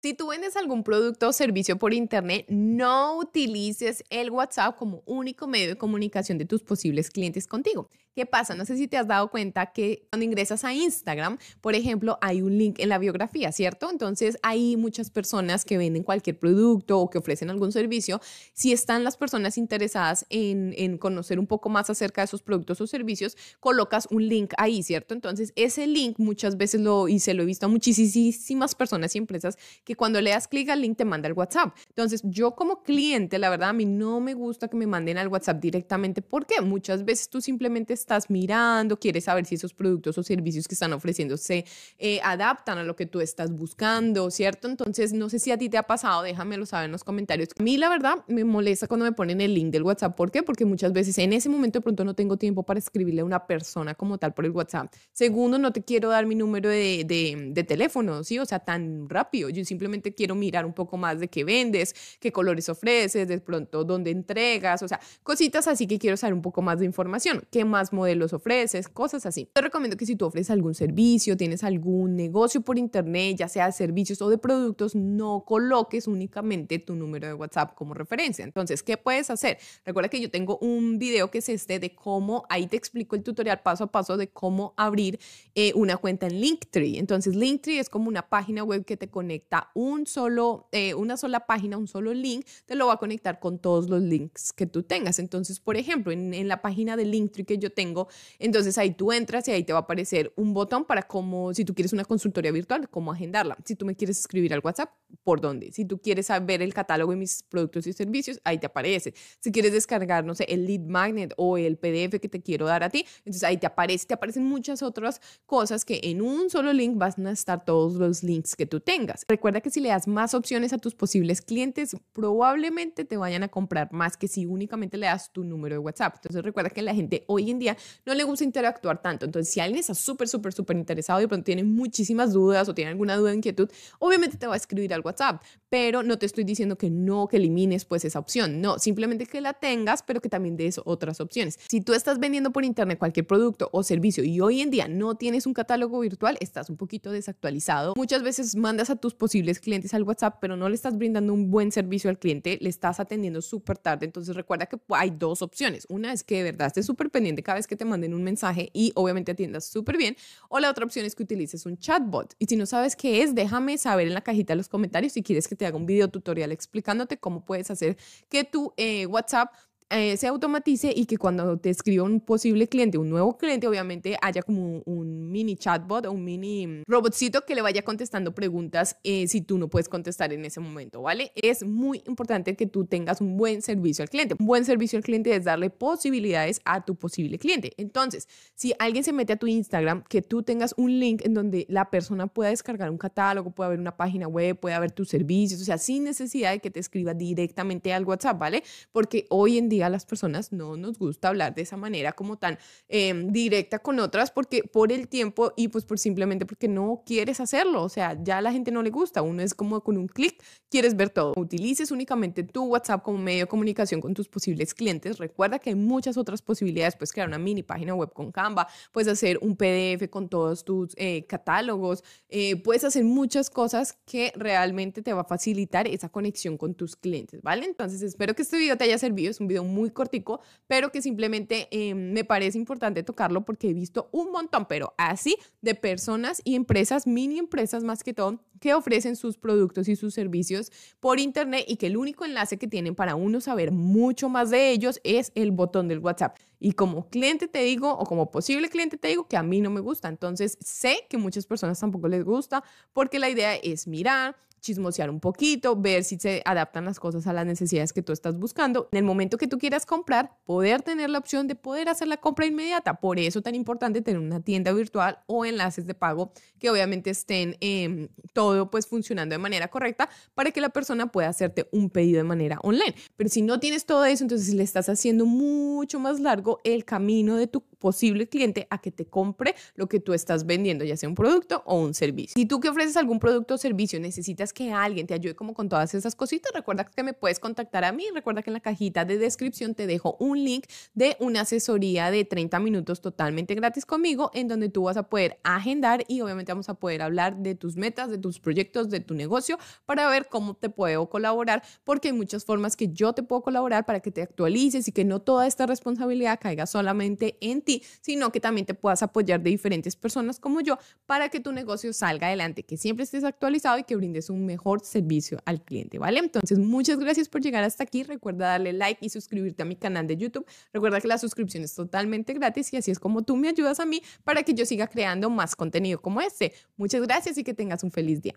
Si tú vendes algún producto o servicio por Internet, no utilices el WhatsApp como único medio de comunicación de tus posibles clientes contigo. ¿Qué pasa? No sé si te has dado cuenta que cuando ingresas a Instagram, por ejemplo, hay un link en la biografía, ¿cierto? Entonces, hay muchas personas que venden cualquier producto o que ofrecen algún servicio. Si están las personas interesadas en, en conocer un poco más acerca de esos productos o servicios, colocas un link ahí, ¿cierto? Entonces, ese link muchas veces lo, y se lo he visto a muchísimas personas y empresas que cuando le das clic al link te manda el WhatsApp. Entonces, yo como cliente, la verdad, a mí no me gusta que me manden al WhatsApp directamente porque muchas veces tú simplemente estás mirando, quieres saber si esos productos o servicios que están ofreciendo se eh, adaptan a lo que tú estás buscando, ¿cierto? Entonces, no sé si a ti te ha pasado, déjamelo saber en los comentarios. A mí, la verdad, me molesta cuando me ponen el link del WhatsApp. ¿Por qué? Porque muchas veces en ese momento de pronto no tengo tiempo para escribirle a una persona como tal por el WhatsApp. Segundo, no te quiero dar mi número de, de, de teléfono, ¿sí? O sea, tan rápido. Yo simplemente quiero mirar un poco más de qué vendes, qué colores ofreces, de pronto dónde entregas, o sea, cositas así que quiero saber un poco más de información, qué más modelos ofreces, cosas así. Te recomiendo que si tú ofreces algún servicio, tienes algún negocio por internet, ya sea de servicios o de productos, no coloques únicamente tu número de WhatsApp como referencia. Entonces, ¿qué puedes hacer? Recuerda que yo tengo un video que es este de cómo, ahí te explico el tutorial paso a paso de cómo abrir eh, una cuenta en Linktree. Entonces, Linktree es como una página web que te conecta un solo, eh, una sola página, un solo link, te lo va a conectar con todos los links que tú tengas. Entonces, por ejemplo, en, en la página de Linktree que yo tengo, entonces ahí tú entras y ahí te va a aparecer un botón para como, si tú quieres una consultoría virtual, cómo agendarla. Si tú me quieres escribir al WhatsApp, ¿por dónde? Si tú quieres saber el catálogo de mis productos y servicios, ahí te aparece. Si quieres descargar, no sé, el lead magnet o el PDF que te quiero dar a ti, entonces ahí te aparece, te aparecen muchas otras cosas que en un solo link van a estar todos los links que tú tengas. Recuerda que si le das más opciones a tus posibles clientes, probablemente te vayan a comprar más que si únicamente le das tu número de WhatsApp. Entonces recuerda que la gente hoy en día no le gusta interactuar tanto. Entonces si alguien está súper, súper, súper interesado y pronto tiene muchísimas dudas o tiene alguna duda inquietud, obviamente te va a escribir al WhatsApp, pero no te estoy diciendo que no, que elimines pues esa opción. No, simplemente que la tengas, pero que también des otras opciones. Si tú estás vendiendo por internet cualquier producto o servicio y hoy en día no tienes un catálogo virtual, estás un poquito desactualizado. Muchas veces mandas a tus posibles clientes al WhatsApp, pero no le estás brindando un buen servicio al cliente, le estás atendiendo súper tarde. Entonces recuerda que hay dos opciones. Una es que de verdad estés súper pendiente cada que te manden un mensaje y obviamente atiendas súper bien. O la otra opción es que utilices un chatbot. Y si no sabes qué es, déjame saber en la cajita de los comentarios si quieres que te haga un video tutorial explicándote cómo puedes hacer que tu eh, WhatsApp eh, se automatice y que cuando te escriba un posible cliente, un nuevo cliente, obviamente haya como un, mini chatbot o un mini robotcito que le vaya contestando preguntas eh, si tú no puedes contestar en ese momento, ¿vale? Es muy importante que tú tengas un buen servicio al cliente. Un buen servicio al cliente es darle posibilidades a tu posible cliente. Entonces, si alguien se mete a tu Instagram, que tú tengas un link en donde la persona pueda descargar un catálogo, pueda ver una página web, pueda ver tus servicios, o sea, sin necesidad de que te escriba directamente al WhatsApp, ¿vale? Porque hoy en día a las personas no nos gusta hablar de esa manera como tan em, directa con otras porque por el tiempo y pues por simplemente porque no quieres hacerlo. O sea, ya a la gente no le gusta. Uno es como con un clic, quieres ver todo. Utilices únicamente tu WhatsApp como medio de comunicación con tus posibles clientes. Recuerda que hay muchas otras posibilidades. Puedes crear una mini página web con Canva, puedes hacer un PDF con todos tus eh, catálogos, eh, puedes hacer muchas cosas que realmente te va a facilitar esa conexión con tus clientes, ¿vale? Entonces espero que este video te haya servido. Es un video muy cortico, pero que simplemente eh, me parece importante tocarlo porque he visto un montón, pero así, de personas y empresas, mini empresas más que todo, que ofrecen sus productos y sus servicios por internet y que el único enlace que tienen para uno saber mucho más de ellos es el botón del WhatsApp. Y como cliente te digo, o como posible cliente te digo, que a mí no me gusta. Entonces sé que muchas personas tampoco les gusta porque la idea es mirar, chismosear un poquito, ver si se adaptan las cosas a las necesidades que tú estás buscando. En el momento que tú quieras comprar, poder tener la opción de poder hacer la compra inmediata. Por eso tan importante tener una tienda virtual o enlaces de pago que obviamente estén eh, todo pues funcionando de manera correcta para que la persona pueda hacerte un pedido de manera online. Pero si no tienes todo eso, entonces le estás haciendo mucho más el camino de tu posible cliente a que te compre lo que tú estás vendiendo, ya sea un producto o un servicio. Si tú que ofreces algún producto o servicio necesitas que alguien te ayude como con todas esas cositas, recuerda que me puedes contactar a mí. Recuerda que en la cajita de descripción te dejo un link de una asesoría de 30 minutos totalmente gratis conmigo en donde tú vas a poder agendar y obviamente vamos a poder hablar de tus metas, de tus proyectos, de tu negocio para ver cómo te puedo colaborar porque hay muchas formas que yo te puedo colaborar para que te actualices y que no toda esta responsabilidad caiga solamente en sino que también te puedas apoyar de diferentes personas como yo para que tu negocio salga adelante, que siempre estés actualizado y que brindes un mejor servicio al cliente, ¿vale? Entonces, muchas gracias por llegar hasta aquí. Recuerda darle like y suscribirte a mi canal de YouTube. Recuerda que la suscripción es totalmente gratis y así es como tú me ayudas a mí para que yo siga creando más contenido como este. Muchas gracias y que tengas un feliz día.